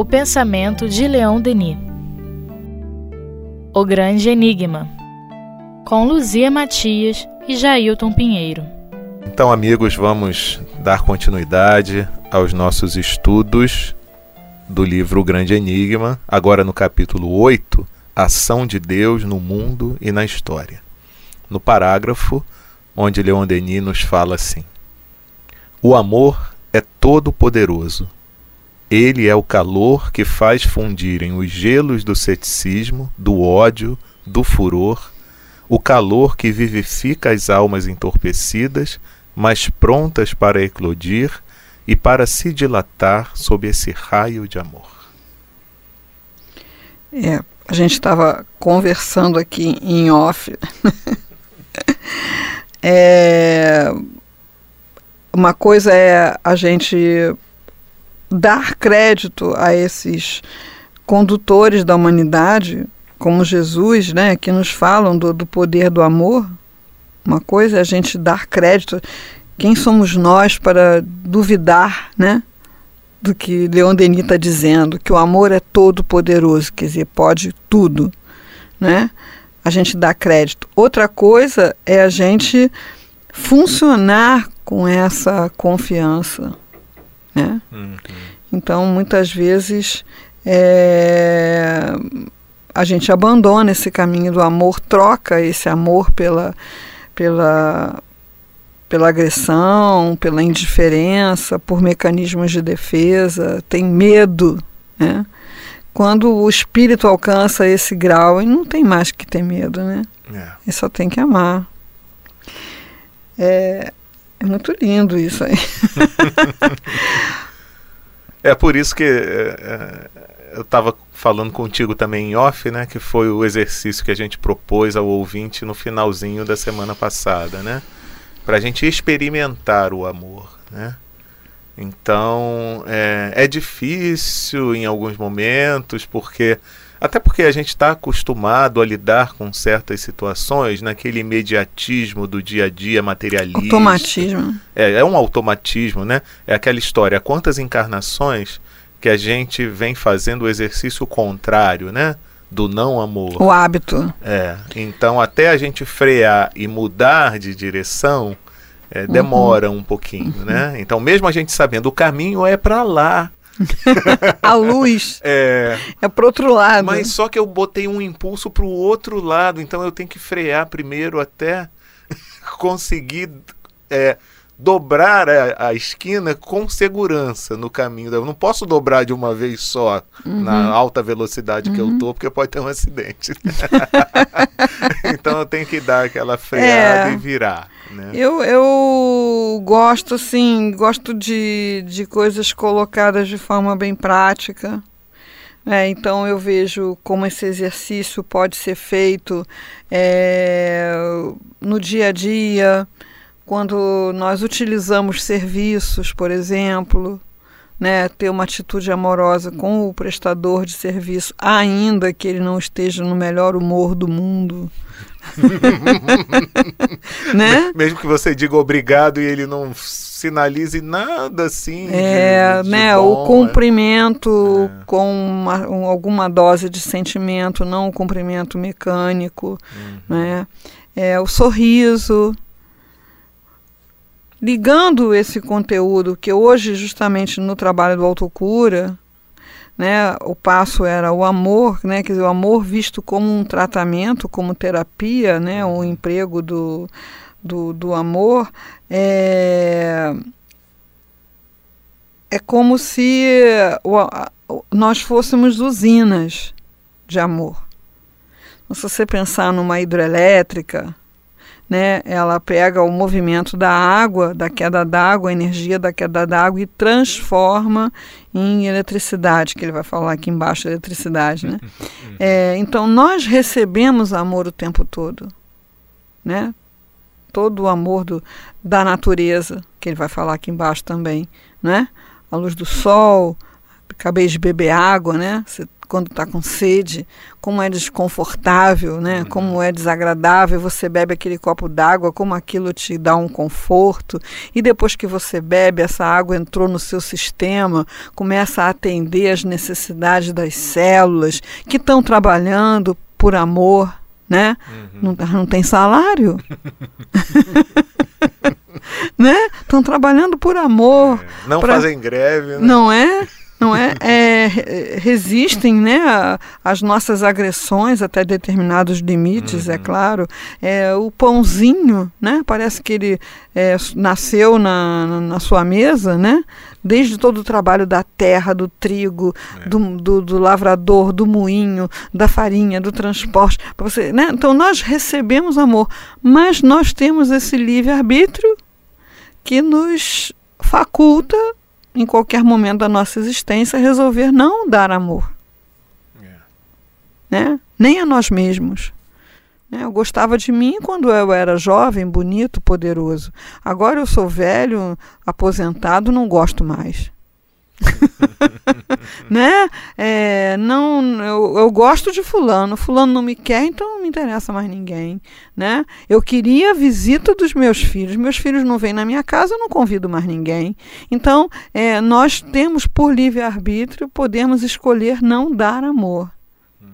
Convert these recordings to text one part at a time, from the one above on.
O pensamento de Leon Denis. O Grande Enigma. Com Luzia Matias e Jailton Pinheiro. Então, amigos, vamos dar continuidade aos nossos estudos do livro O Grande Enigma, agora no capítulo 8, Ação de Deus no Mundo e na História. No parágrafo onde Leon Denis nos fala assim: O amor é todo poderoso. Ele é o calor que faz fundirem os gelos do ceticismo, do ódio, do furor, o calor que vivifica as almas entorpecidas, mas prontas para eclodir e para se dilatar sob esse raio de amor. É, a gente estava conversando aqui em off. é, uma coisa é a gente dar crédito a esses condutores da humanidade, como Jesus, né, que nos falam do, do poder do amor. Uma coisa é a gente dar crédito quem somos nós para duvidar, né? Do que Leon Denis está dizendo, que o amor é todo poderoso, quer dizer, pode tudo, né? A gente dá crédito. Outra coisa é a gente funcionar com essa confiança, né? Uhum. Então, muitas vezes é, a gente abandona esse caminho do amor, troca esse amor pela, pela pela agressão, pela indiferença, por mecanismos de defesa, tem medo, né? Quando o espírito alcança esse grau, ele não tem mais que ter medo, né? É. Ele só tem que amar. É, é muito lindo isso aí. é por isso que é, é eu estava falando contigo também em off, né? Que foi o exercício que a gente propôs ao ouvinte no finalzinho da semana passada, né? para a gente experimentar o amor, né? Então é, é difícil em alguns momentos, porque até porque a gente está acostumado a lidar com certas situações naquele imediatismo do dia a dia materialista. Automatismo. É, é um automatismo, né? É aquela história. Quantas encarnações que a gente vem fazendo o exercício contrário, né? do não amor. O hábito. É. Então, até a gente frear e mudar de direção, é, demora uhum. um pouquinho, uhum. né? Então, mesmo a gente sabendo o caminho é para lá. A luz é, é para outro lado. Mas só que eu botei um impulso para o outro lado, então eu tenho que frear primeiro até conseguir é, dobrar a, a, esquina com segurança no caminho. Eu não posso dobrar de uma vez só uhum. na alta velocidade uhum. que eu uhum. tô, porque pode ter um acidente. então eu tenho que dar aquela freada é, e virar. Né? Eu, eu gosto, assim, gosto de, de coisas colocadas de forma bem prática. É, então eu vejo como esse exercício pode ser feito é, no dia a dia, quando nós utilizamos serviços, por exemplo, né, ter uma atitude amorosa com o prestador de serviço, ainda que ele não esteja no melhor humor do mundo. né? Mesmo que você diga obrigado e ele não sinalize nada assim. É, de, né? Bom, o cumprimento é. com uma, um, alguma dose de sentimento, não o cumprimento mecânico, uhum. né? É, o sorriso, ligando esse conteúdo que hoje, justamente no trabalho do autocura, né, o passo era o amor, né, quer dizer, o amor visto como um tratamento, como terapia, né, o emprego do, do, do amor, é, é como se nós fôssemos usinas de amor. Se você pensar numa hidrelétrica, né, ela pega o movimento da água, da queda d'água, a energia da queda d'água e transforma em eletricidade, que ele vai falar aqui embaixo, eletricidade, né? É, então nós recebemos amor o tempo todo, né? Todo o amor do, da natureza, que ele vai falar aqui embaixo também, né? A luz do sol, acabei de beber água, né? Você quando está com sede, como é desconfortável, né? Uhum. Como é desagradável. Você bebe aquele copo d'água, como aquilo te dá um conforto. E depois que você bebe, essa água entrou no seu sistema, começa a atender as necessidades das células que estão trabalhando por amor, né? Uhum. Não, não tem salário. né? Estão trabalhando por amor. É, não pra... fazem greve. Né? Não é? Não é? é resistem né, às nossas agressões até determinados limites, é uhum. é claro. É, o pãozinho, né, parece que ele é, nasceu na, na sua mesa, né? desde todo o trabalho da terra, do trigo, é. do, do, do, lavrador, do moinho, da farinha, do transporte. Você, né? Então nós recebemos amor, mas nós temos esse livre-arbítrio que nos faculta em qualquer momento da nossa existência, resolver não dar amor. É. Né? Nem a nós mesmos. Né? Eu gostava de mim quando eu era jovem, bonito, poderoso. Agora eu sou velho, aposentado, não gosto mais. né? É, não, eu, eu gosto de fulano, fulano não me quer, então não me interessa mais ninguém, né? Eu queria a visita dos meus filhos, meus filhos não vêm na minha casa, eu não convido mais ninguém. Então, é, nós temos por livre arbítrio podemos escolher não dar amor, uhum.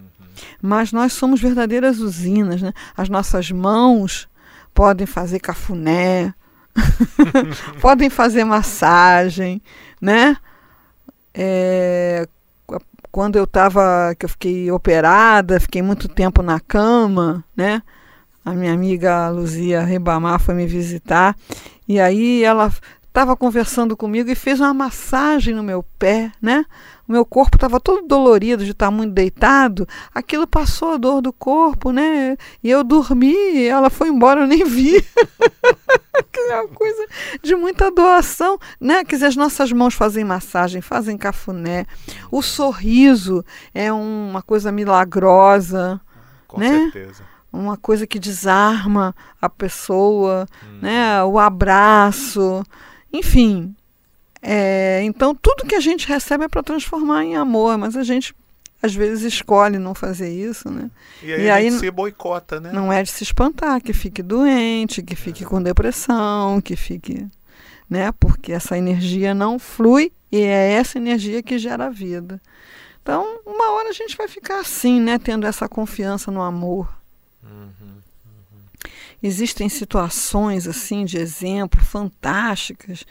mas nós somos verdadeiras usinas, né? As nossas mãos podem fazer cafuné, podem fazer massagem, né? É, quando eu estava, que eu fiquei operada, fiquei muito tempo na cama, né? A minha amiga Luzia Ribamar foi me visitar e aí ela estava conversando comigo e fez uma massagem no meu pé, né? O meu corpo estava todo dolorido de estar muito deitado. Aquilo passou a dor do corpo, né? E eu dormi, ela foi embora, eu nem vi. é uma coisa de muita doação, né? Quer dizer, as nossas mãos fazem massagem, fazem cafuné. O sorriso é uma coisa milagrosa, Com né? certeza uma coisa que desarma a pessoa, hum. né? O abraço, enfim, é, então tudo que a gente recebe é para transformar em amor, mas a gente às vezes escolhe não fazer isso, né? E aí, e aí se boicota, né? Não é de se espantar que fique doente, que fique é. com depressão, que fique, né? Porque essa energia não flui e é essa energia que gera a vida. Então, uma hora a gente vai ficar assim, né? Tendo essa confiança no amor. Uhum, uhum. Existem situações assim de exemplo fantásticas.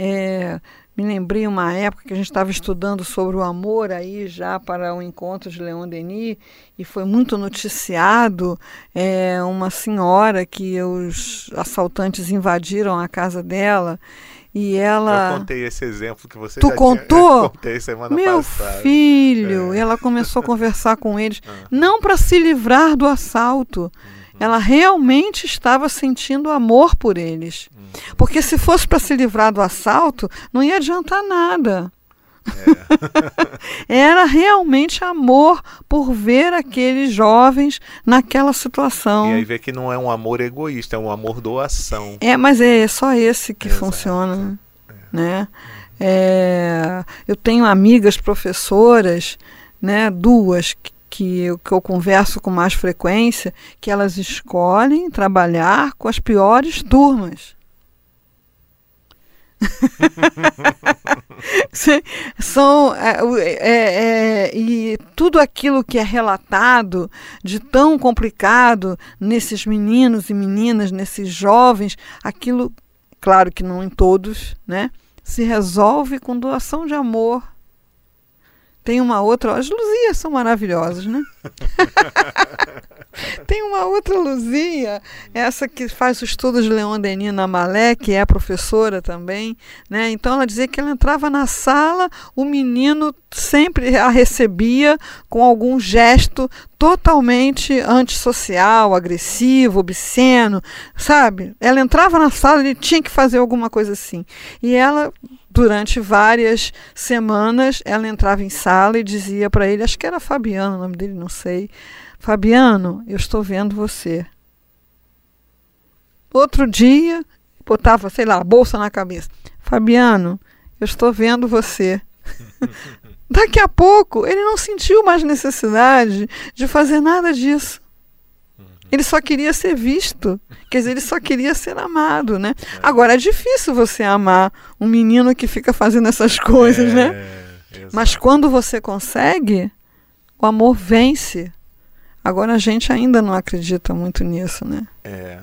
É, me lembrei uma época que a gente estava estudando sobre o amor aí já para o encontro de Leon Denis e foi muito noticiado é, uma senhora que os assaltantes invadiram a casa dela e ela. Eu contei esse exemplo que você tu contou? Tinha... Eu contei semana Meu passada. filho! É. E ela começou a conversar com eles, ah. não para se livrar do assalto. Ela realmente estava sentindo amor por eles. Porque se fosse para se livrar do assalto, não ia adiantar nada. É. Era realmente amor por ver aqueles jovens naquela situação. E aí vê que não é um amor egoísta, é um amor doação. É, mas é só esse que Exato. funciona, é. né? É, eu tenho amigas professoras, né, duas que, eu, que eu converso com mais frequência, que elas escolhem trabalhar com as piores turmas. São é, é, é, e tudo aquilo que é relatado de tão complicado nesses meninos e meninas, nesses jovens, aquilo, claro que não em todos, né, se resolve com doação de amor. Tem uma outra, as luzias são maravilhosas, né? Tem uma outra Luzia, essa que faz o estudo de Leon Denis na Malé, que é professora também, né? Então ela dizia que ela entrava na sala, o menino sempre a recebia com algum gesto totalmente antissocial, agressivo, obsceno, sabe? Ela entrava na sala e tinha que fazer alguma coisa assim. E ela durante várias semanas ela entrava em sala e dizia para ele, acho que era Fabiano o nome dele, não sei Fabiano, eu estou vendo você. Outro dia, botava, sei lá, a bolsa na cabeça. Fabiano, eu estou vendo você. Daqui a pouco, ele não sentiu mais necessidade de fazer nada disso. Ele só queria ser visto. Quer dizer, ele só queria ser amado, né? É. Agora, é difícil você amar um menino que fica fazendo essas coisas, né? é, né? Mas quando você consegue, o amor vence. Agora, a gente ainda não acredita muito nisso, né? É.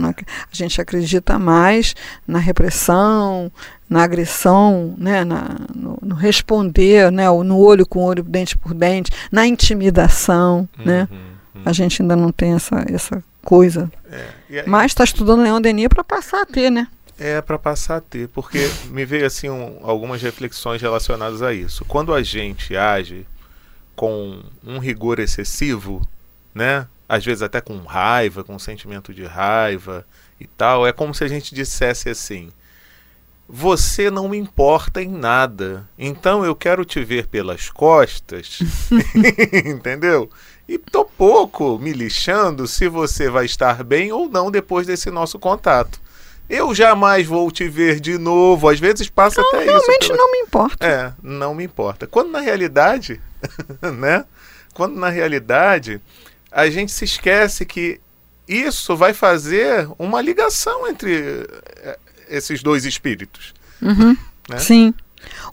A gente acredita mais na repressão, na agressão, né, na, no, no, responder, né, no olho com olho, dente por dente, na intimidação, né? uhum, né? A gente ainda não tem essa, essa coisa. É, aí, Mas está estudando Leão Denis para passar a ter, né? É, para passar a ter, porque me veio assim um, algumas reflexões relacionadas a isso. Quando a gente age com um rigor excessivo, né? Às vezes até com raiva, com um sentimento de raiva e tal, é como se a gente dissesse assim: você não me importa em nada. Então eu quero te ver pelas costas. Entendeu? E tô pouco me lixando se você vai estar bem ou não depois desse nosso contato. Eu jamais vou te ver de novo. Às vezes passa não, até realmente isso. Realmente não me importa. É, não me importa. Quando na realidade, né? Quando na realidade a gente se esquece que isso vai fazer uma ligação entre eh, esses dois espíritos. Uhum. Né? Sim.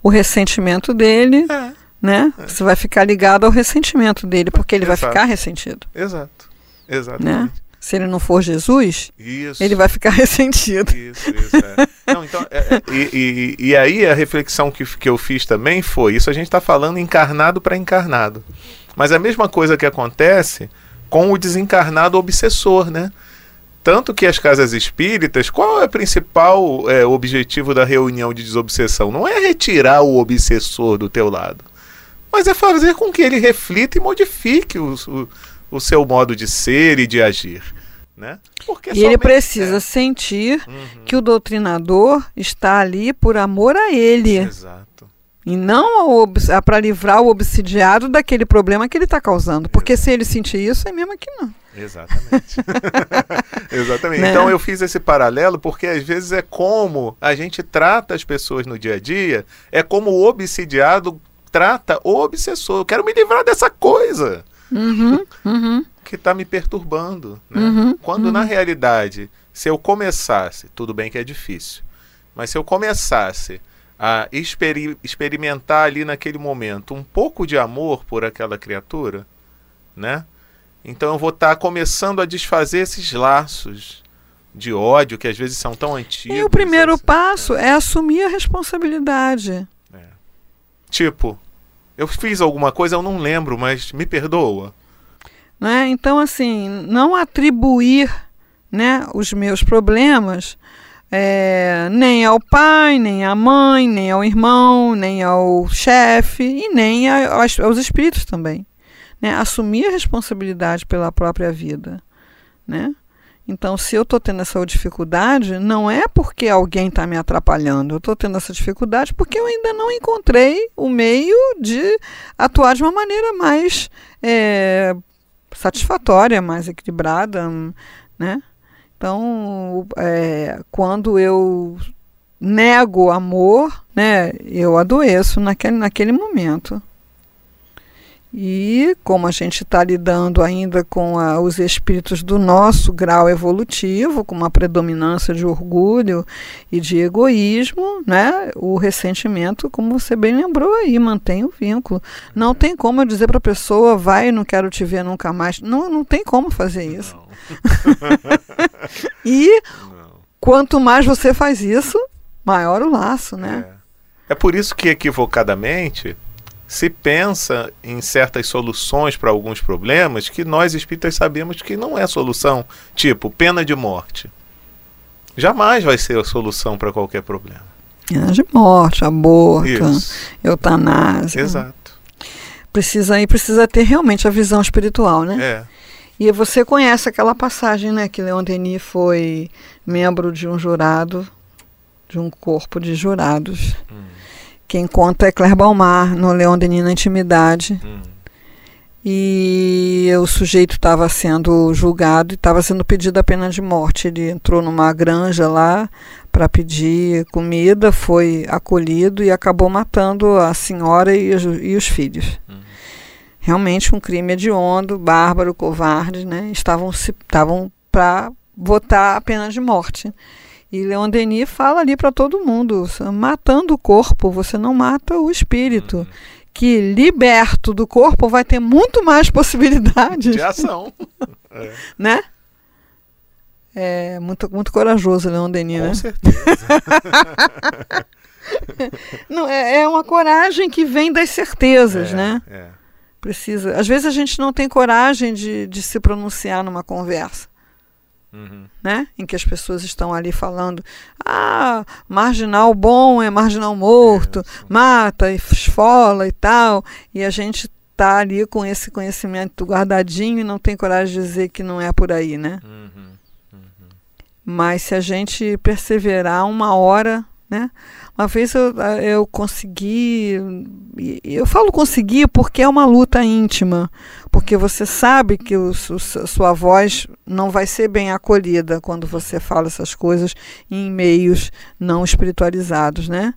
O ressentimento dele, é. Né? É. Você vai ficar ligado ao ressentimento dele, porque ele Exato. vai ficar ressentido. Exato. Exatamente. Né? Se ele não for Jesus, isso. ele vai ficar ressentido. Isso, isso. É. não, então, é, é, e, e, e, aí a reflexão que, que eu fiz também foi: isso a gente está falando encarnado para encarnado. Mas a mesma coisa que acontece com o desencarnado obsessor, né? Tanto que as casas espíritas, qual é o principal é, objetivo da reunião de desobsessão? Não é retirar o obsessor do teu lado, mas é fazer com que ele reflita e modifique o, o, o seu modo de ser e de agir. Né? Porque e ele precisa é. sentir uhum. que o doutrinador está ali por amor a ele. Exato. E não para livrar o obsidiado daquele problema que ele está causando. Porque se ele sentir isso, é mesmo que não. Exatamente. Exatamente. Né? Então eu fiz esse paralelo porque às vezes é como a gente trata as pessoas no dia a dia, é como o obsidiado trata o obsessor. Eu quero me livrar dessa coisa. Uhum, uhum. Que está me perturbando. Né? Uhum, Quando na uhum. realidade, se eu começasse, tudo bem que é difícil, mas se eu começasse a experi experimentar ali naquele momento um pouco de amor por aquela criatura, né? Então eu vou estar tá começando a desfazer esses laços de ódio que às vezes são tão antigos. E o primeiro assim, passo é. é. assumir a responsabilidade. É. Tipo, eu fiz alguma coisa, eu não lembro, mas me perdoa. Né? Então, assim, não atribuir né, os meus problemas é, nem ao pai, nem à mãe, nem ao irmão, nem ao chefe e nem a, aos espíritos também né, assumir a responsabilidade pela própria vida, né? Então, se eu estou tendo essa dificuldade, não é porque alguém está me atrapalhando. Eu estou tendo essa dificuldade porque eu ainda não encontrei o meio de atuar de uma maneira mais é, satisfatória, mais equilibrada, né? Então, é, quando eu nego amor, né, eu adoeço naquele, naquele momento. E como a gente está lidando ainda com a, os espíritos do nosso grau evolutivo, com uma predominância de orgulho e de egoísmo, né? o ressentimento, como você bem lembrou aí, mantém o vínculo. Não tem como eu dizer para a pessoa, vai, não quero te ver nunca mais. Não, não tem como fazer isso. e não. quanto mais você faz isso, maior o laço, né? É, é por isso que equivocadamente se pensa em certas soluções para alguns problemas que nós espíritas sabemos que não é solução, tipo pena de morte. Jamais vai ser a solução para qualquer problema. Pena de morte, aborto, Isso. eutanásia. Exato. Precisa aí precisa ter realmente a visão espiritual, né? É. E você conhece aquela passagem, né, que Leon Denis foi membro de um jurado, de um corpo de jurados. Hum quem conta é Claire Balmar, no Leão Denis na Intimidade. Hum. E o sujeito estava sendo julgado e estava sendo pedido a pena de morte. Ele entrou numa granja lá para pedir comida, foi acolhido e acabou matando a senhora e os, e os filhos. Uhum. Realmente um crime hediondo, bárbaro, covarde, né? Estavam estavam para votar a pena de morte. E Leon Denis fala ali para todo mundo: matando o corpo, você não mata o espírito. Uhum. Que liberto do corpo vai ter muito mais possibilidades de ação. é. Né? É muito, muito corajoso, Leon Denis, Com né? certeza. não, é, é, uma coragem que vem das certezas, é, né? É. Precisa. Às vezes a gente não tem coragem de, de se pronunciar numa conversa. Uhum. Né? Em que as pessoas estão ali falando, ah, marginal bom é marginal morto, mata, esfola e tal, e a gente tá ali com esse conhecimento guardadinho e não tem coragem de dizer que não é por aí, né? Uhum. Uhum. Mas se a gente perseverar uma hora, né? Uma vez eu, eu consegui, eu falo conseguir porque é uma luta íntima, porque você sabe que o, o, sua voz não vai ser bem acolhida quando você fala essas coisas em meios não espiritualizados, né?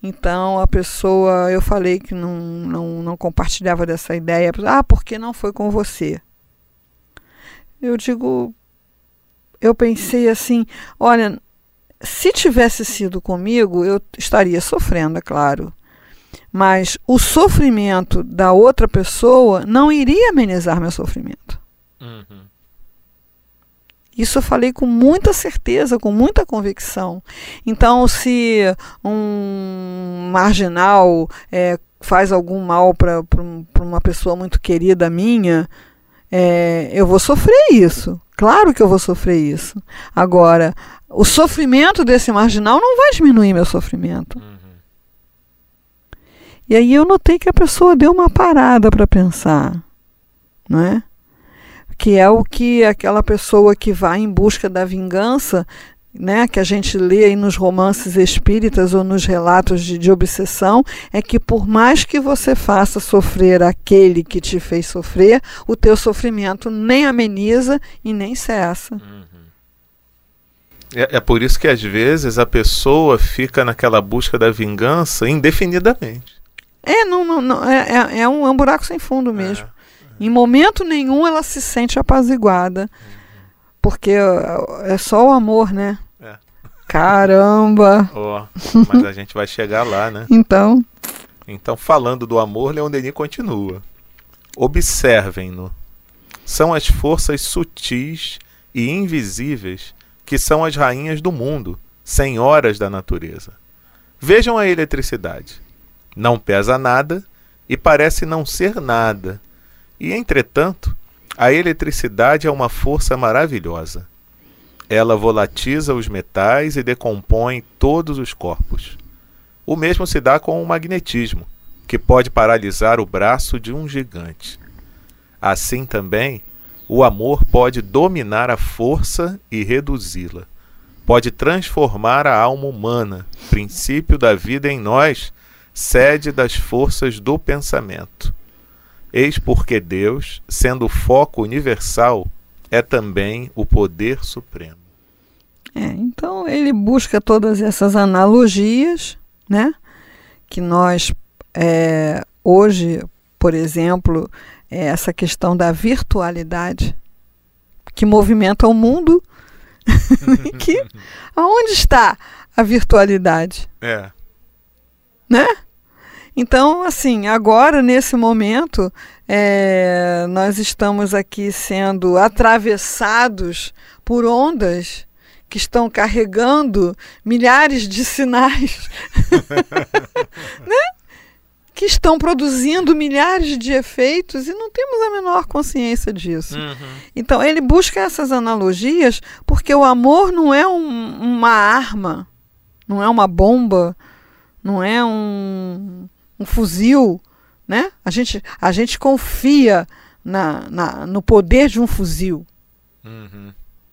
Então a pessoa, eu falei que não, não, não compartilhava dessa ideia, ah, porque não foi com você? Eu digo, eu pensei assim, olha, se tivesse sido comigo, eu estaria sofrendo, é claro. Mas o sofrimento da outra pessoa não iria amenizar meu sofrimento. Uhum. Isso eu falei com muita certeza, com muita convicção. Então, se um marginal é, faz algum mal para uma pessoa muito querida minha, é, eu vou sofrer isso. Claro que eu vou sofrer isso. Agora, o sofrimento desse marginal não vai diminuir meu sofrimento. Uhum. E aí eu notei que a pessoa deu uma parada para pensar, não é? Que é o que aquela pessoa que vai em busca da vingança, né, que a gente lê aí nos romances espíritas ou nos relatos de, de obsessão, é que por mais que você faça sofrer aquele que te fez sofrer, o teu sofrimento nem ameniza e nem cessa. Uhum. É, é, por isso que às vezes a pessoa fica naquela busca da vingança indefinidamente. É, não, não, não é, é, é, um, é um buraco sem fundo mesmo. É, em momento nenhum ela se sente apaziguada. Uhum. Porque é, é só o amor, né? É. Caramba! Oh, mas a gente vai chegar lá, né? Então. Então, falando do amor, Leon Denis continua. Observem-no. São as forças sutis e invisíveis que são as rainhas do mundo, senhoras da natureza. Vejam a eletricidade. Não pesa nada e parece não ser nada. E, entretanto, a eletricidade é uma força maravilhosa. Ela volatiza os metais e decompõe todos os corpos. O mesmo se dá com o magnetismo, que pode paralisar o braço de um gigante. Assim também, o amor pode dominar a força e reduzi-la. Pode transformar a alma humana, princípio da vida em nós, sede das forças do pensamento. Eis porque Deus, sendo o foco universal, é também o poder supremo. É, então ele busca todas essas analogias, né? Que nós é, hoje, por exemplo, é essa questão da virtualidade que movimenta o mundo. que aonde está a virtualidade? É. Né? Então, assim, agora, nesse momento, é, nós estamos aqui sendo atravessados por ondas que estão carregando milhares de sinais. né? Que estão produzindo milhares de efeitos e não temos a menor consciência disso. Uhum. Então ele busca essas analogias porque o amor não é um, uma arma, não é uma bomba, não é um, um fuzil, né? A gente, a gente confia na, na, no poder de um fuzil, uhum.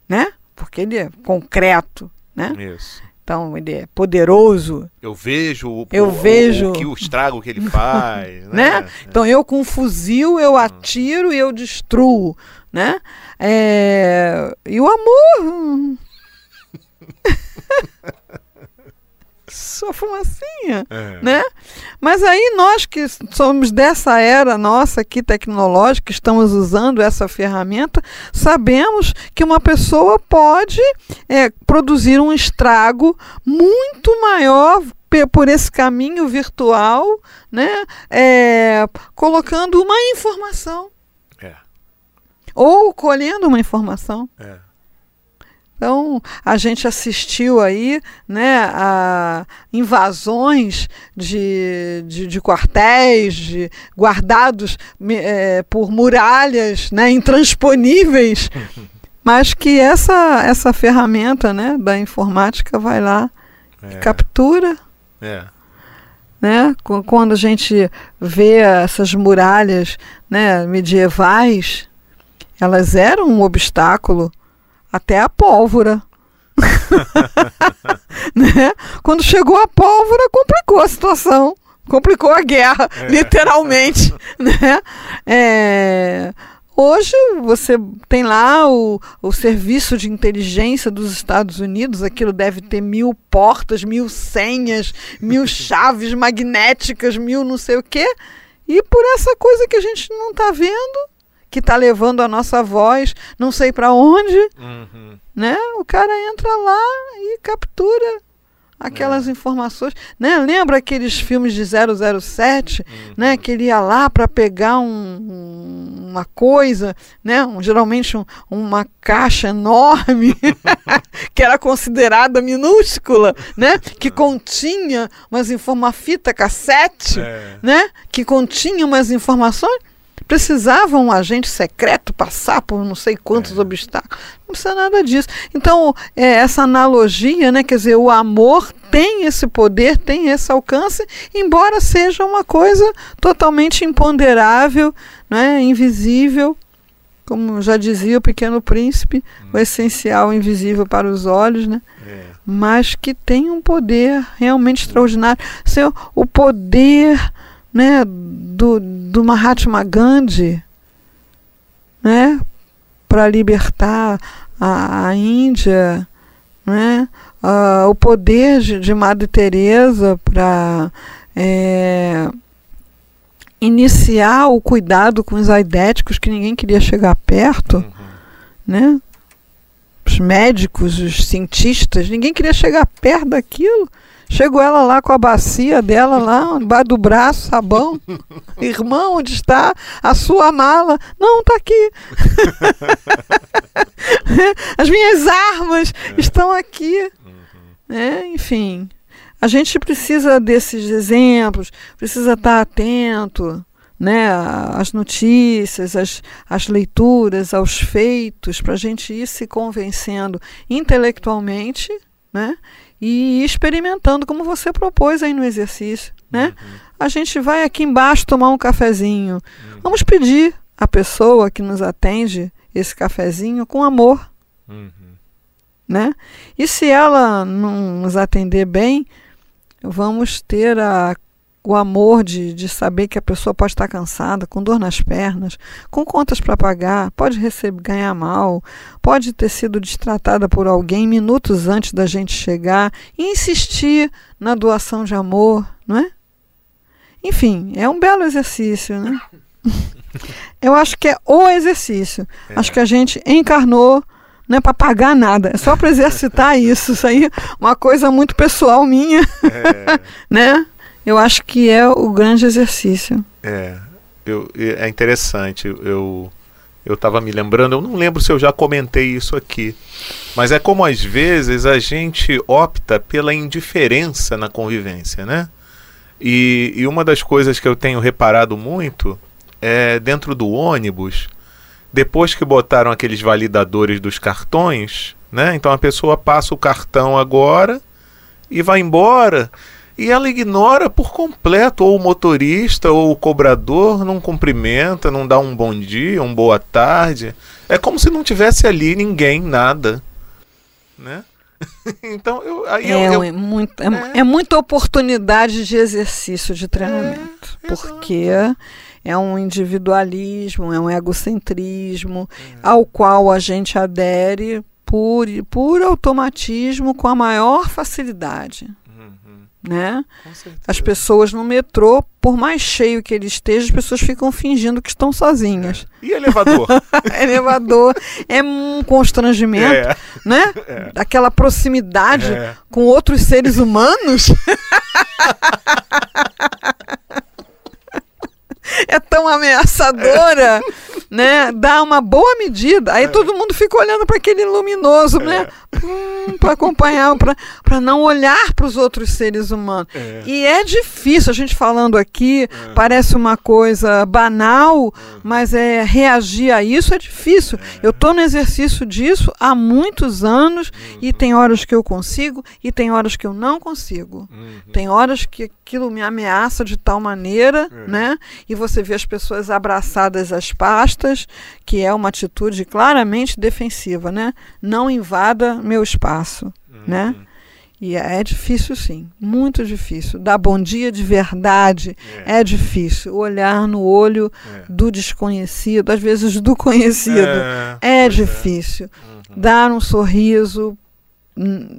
né? Porque ele é concreto, né? Isso. Então ele é poderoso. Eu vejo o, eu o, vejo o, que o estrago que ele faz, né? né? Então eu com um fuzil eu atiro e eu destruo, né? É... E o amor sua fumacinha, é. né? Mas aí nós que somos dessa era nossa aqui tecnológica, estamos usando essa ferramenta, sabemos que uma pessoa pode é, produzir um estrago muito maior por esse caminho virtual, né? É, colocando uma informação. É. Ou colhendo uma informação. É. Então, a gente assistiu aí né, a invasões de, de, de quartéis de, guardados é, por muralhas né, intransponíveis, mas que essa, essa ferramenta né, da informática vai lá é. e captura. É. Né? Quando a gente vê essas muralhas né, medievais, elas eram um obstáculo até a pólvora. né? Quando chegou a pólvora, complicou a situação, complicou a guerra, é. literalmente. né? É, hoje você tem lá o, o serviço de inteligência dos Estados Unidos, aquilo deve ter mil portas, mil senhas, mil chaves magnéticas, mil não sei o quê. E por essa coisa que a gente não está vendo, que está levando a nossa voz, não sei para onde, uhum. né? O cara entra lá e captura aquelas é. informações, né? Lembra aqueles filmes de 007, uhum. né? Que ele ia lá para pegar um, uma coisa, né? Um, geralmente um, uma caixa enorme que era considerada minúscula, né? Que continha umas uma fita cassete, é. né? Que continha umas informações Precisava um agente secreto passar por não sei quantos é. obstáculos. Não precisa nada disso. Então, é, essa analogia, né, quer dizer, o amor tem esse poder, tem esse alcance, embora seja uma coisa totalmente imponderável, né, invisível, como já dizia o Pequeno Príncipe, hum. o essencial invisível para os olhos, né? É. mas que tem um poder realmente extraordinário. Seu, o poder né, do, do Mahatma Gandhi né, para libertar a, a Índia, né, uh, o poder de, de Madre Teresa para é, iniciar o cuidado com os aidéticos que ninguém queria chegar perto, uhum. né? Os médicos, os cientistas, ninguém queria chegar perto daquilo. Chegou ela lá com a bacia dela lá, embaixo do braço, sabão. Irmão, onde está a sua mala? Não, está aqui. As minhas armas é. estão aqui. Uhum. É, enfim, a gente precisa desses exemplos, precisa estar atento né, às notícias, às, às leituras, aos feitos, para a gente ir se convencendo intelectualmente né, e experimentando como você propôs aí no exercício, né? Uhum. A gente vai aqui embaixo tomar um cafezinho. Uhum. Vamos pedir à pessoa que nos atende esse cafezinho com amor, uhum. né? E se ela não nos atender bem, vamos ter a o amor de, de saber que a pessoa pode estar cansada, com dor nas pernas, com contas para pagar, pode receber, ganhar mal, pode ter sido destratada por alguém minutos antes da gente chegar, e insistir na doação de amor, não é? Enfim, é um belo exercício, né? Eu acho que é o exercício. É. Acho que a gente encarnou não é para pagar nada, é só para exercitar isso. Isso aí é uma coisa muito pessoal minha, é. né? Eu acho que é o grande exercício. É, eu, é interessante. Eu eu estava me lembrando, eu não lembro se eu já comentei isso aqui, mas é como às vezes a gente opta pela indiferença na convivência, né? E, e uma das coisas que eu tenho reparado muito é dentro do ônibus, depois que botaram aqueles validadores dos cartões, né? Então a pessoa passa o cartão agora e vai embora e ela ignora por completo ou o motorista ou o cobrador não cumprimenta, não dá um bom dia, um boa tarde. É como se não tivesse ali ninguém, nada, né? então eu, aí é, eu, eu, é, muito, é, é, é, muita oportunidade de exercício de treinamento, é, porque é um individualismo, é um egocentrismo é. ao qual a gente adere por, por automatismo com a maior facilidade. Né? As pessoas no metrô, por mais cheio que ele esteja, as pessoas ficam fingindo que estão sozinhas. É. E elevador? elevador é um constrangimento, é. né? É. Aquela proximidade é. com outros seres humanos. é tão ameaçadora, né? Dá uma boa medida. Aí é. todo mundo fica olhando para aquele luminoso, né? é. Hum, para acompanhar, para não olhar para os outros seres humanos. É. E é difícil, a gente falando aqui, é. parece uma coisa banal, mas é reagir a isso é difícil. Eu estou no exercício disso há muitos anos uhum. e tem horas que eu consigo e tem horas que eu não consigo. Uhum. Tem horas que aquilo me ameaça de tal maneira, né? E você vê as pessoas abraçadas às pastas, que é uma atitude claramente defensiva, né? Não invada meu espaço, uhum. né? E é difícil, sim, muito difícil. Dar bom dia de verdade é, é difícil. Olhar no olho é. do desconhecido, às vezes do conhecido, é, é difícil. Uhum. Dar um sorriso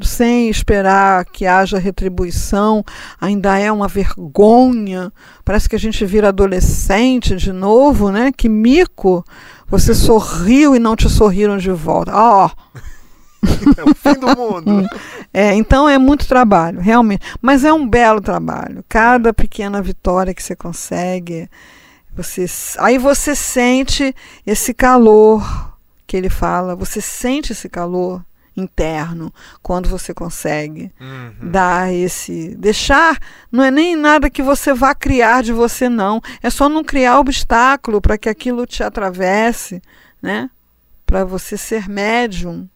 sem esperar que haja retribuição, ainda é uma vergonha. Parece que a gente vira adolescente de novo, né? Que mico! Você sorriu e não te sorriram de volta. Ó! Oh. É o fim do mundo. é, então é muito trabalho, realmente. Mas é um belo trabalho. Cada pequena vitória que você consegue, você, aí você sente esse calor que ele fala, você sente esse calor interno quando você consegue uhum. dar esse deixar não é nem nada que você vá criar de você não. É só não criar obstáculo para que aquilo te atravesse né? Para você ser médium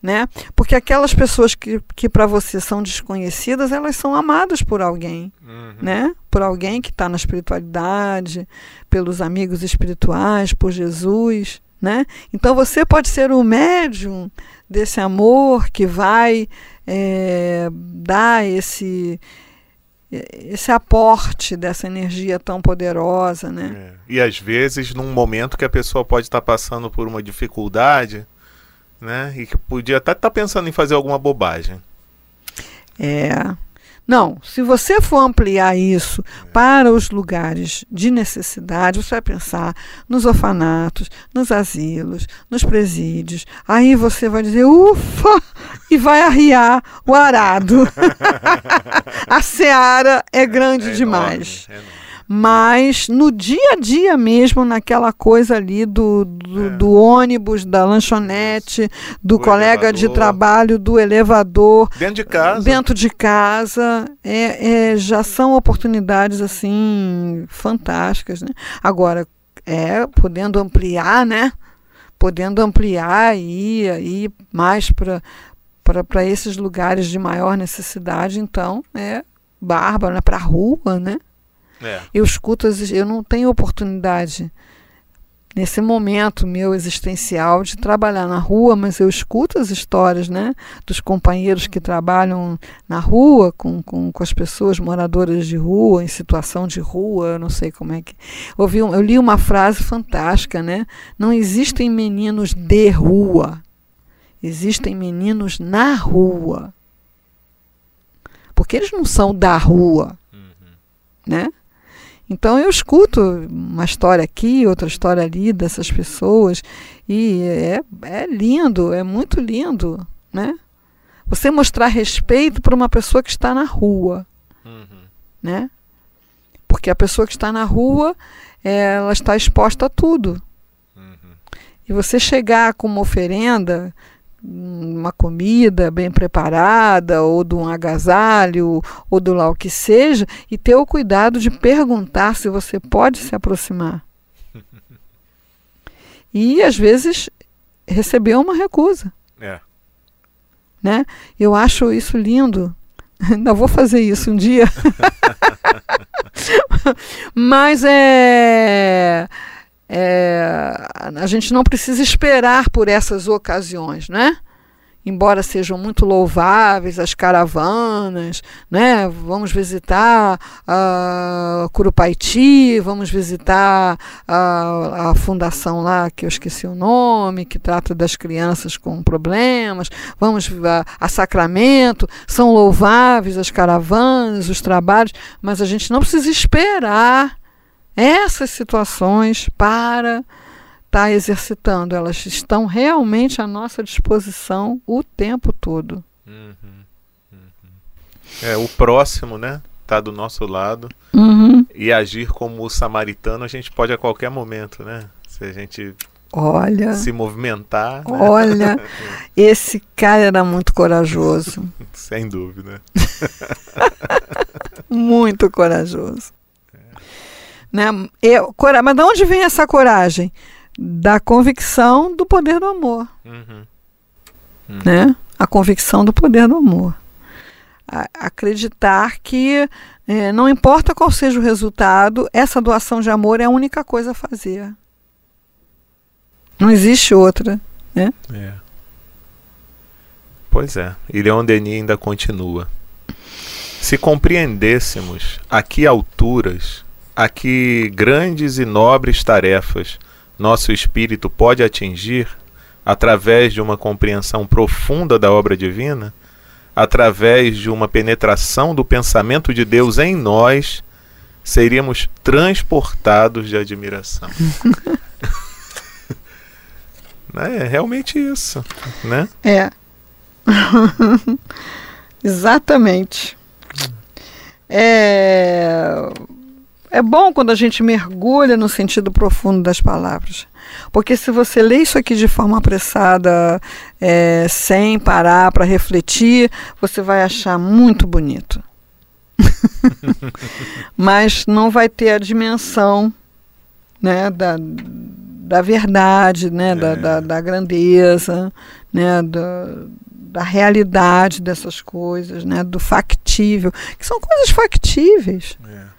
né? Porque aquelas pessoas que, que para você são desconhecidas elas são amadas por alguém uhum. né? Por alguém que está na espiritualidade pelos amigos espirituais por Jesus né? Então você pode ser o médium desse amor que vai é, dar esse esse aporte dessa energia tão poderosa, né? É. E às vezes num momento que a pessoa pode estar passando por uma dificuldade, né? E que podia até estar pensando em fazer alguma bobagem. É, não, se você for ampliar isso para os lugares de necessidade, você vai pensar nos orfanatos, nos asilos, nos presídios. Aí você vai dizer, ufa, e vai arriar o arado. a seara é grande é demais. Enorme, é enorme. Mas no dia a dia mesmo, naquela coisa ali do, do, é. do ônibus, da lanchonete, do o colega elevador. de trabalho, do elevador. Dentro de casa. Dentro de casa. É, é, já são oportunidades assim fantásticas. Né? Agora, é, podendo ampliar, né? Podendo ampliar e ir mais para para esses lugares de maior necessidade, então é bárbaro, né? para a rua, né? É. Eu escuto, eu não tenho oportunidade nesse momento meu existencial de trabalhar na rua, mas eu escuto as histórias né, dos companheiros que trabalham na rua com, com, com as pessoas moradoras de rua, em situação de rua, eu não sei como é que. Ouvi, eu li uma frase fantástica, né? Não existem meninos de rua, existem meninos na rua. Porque eles não são da rua, uhum. né? Então eu escuto uma história aqui, outra história ali dessas pessoas e é, é lindo, é muito lindo, né? Você mostrar respeito para uma pessoa que está na rua, uhum. né? Porque a pessoa que está na rua, ela está exposta a tudo. Uhum. E você chegar com uma oferenda, uma comida bem preparada, ou de um agasalho, ou do lá o que seja, e ter o cuidado de perguntar se você pode se aproximar. E às vezes receber uma recusa. É. Né? Eu acho isso lindo. Ainda vou fazer isso um dia. Mas é é, a gente não precisa esperar por essas ocasiões, né? embora sejam muito louváveis, as caravanas, né? Vamos visitar uh, Curupaiti, vamos visitar a, a fundação lá, que eu esqueci o nome, que trata das crianças com problemas, vamos a, a Sacramento, são louváveis as caravanas, os trabalhos, mas a gente não precisa esperar essas situações para estar tá exercitando, elas estão realmente à nossa disposição o tempo todo. Uhum, uhum. É, o próximo, né? Está do nosso lado. Uhum. E agir como o samaritano a gente pode a qualquer momento, né? Se a gente olha, se movimentar. Né? Olha, esse cara era muito corajoso. Sem dúvida. muito corajoso. Né? Eu, mas de onde vem essa coragem? da convicção do poder do amor. Uhum. Uhum. Né? A convicção do poder do amor. A, acreditar que é, não importa qual seja o resultado, essa doação de amor é a única coisa a fazer. Não existe outra. Né? É. Pois é. E Leon Denis ainda continua. Se compreendêssemos a que alturas, a que grandes e nobres tarefas nosso espírito pode atingir através de uma compreensão profunda da obra divina, através de uma penetração do pensamento de Deus em nós, seríamos transportados de admiração. é realmente isso, né? É. Exatamente. É é bom quando a gente mergulha no sentido profundo das palavras. Porque se você lê isso aqui de forma apressada, é, sem parar para refletir, você vai achar muito bonito. Mas não vai ter a dimensão né, da, da verdade, né, é. da, da, da, grandeza, né, da, da realidade dessas coisas, né, do factível, que são coisas factíveis. É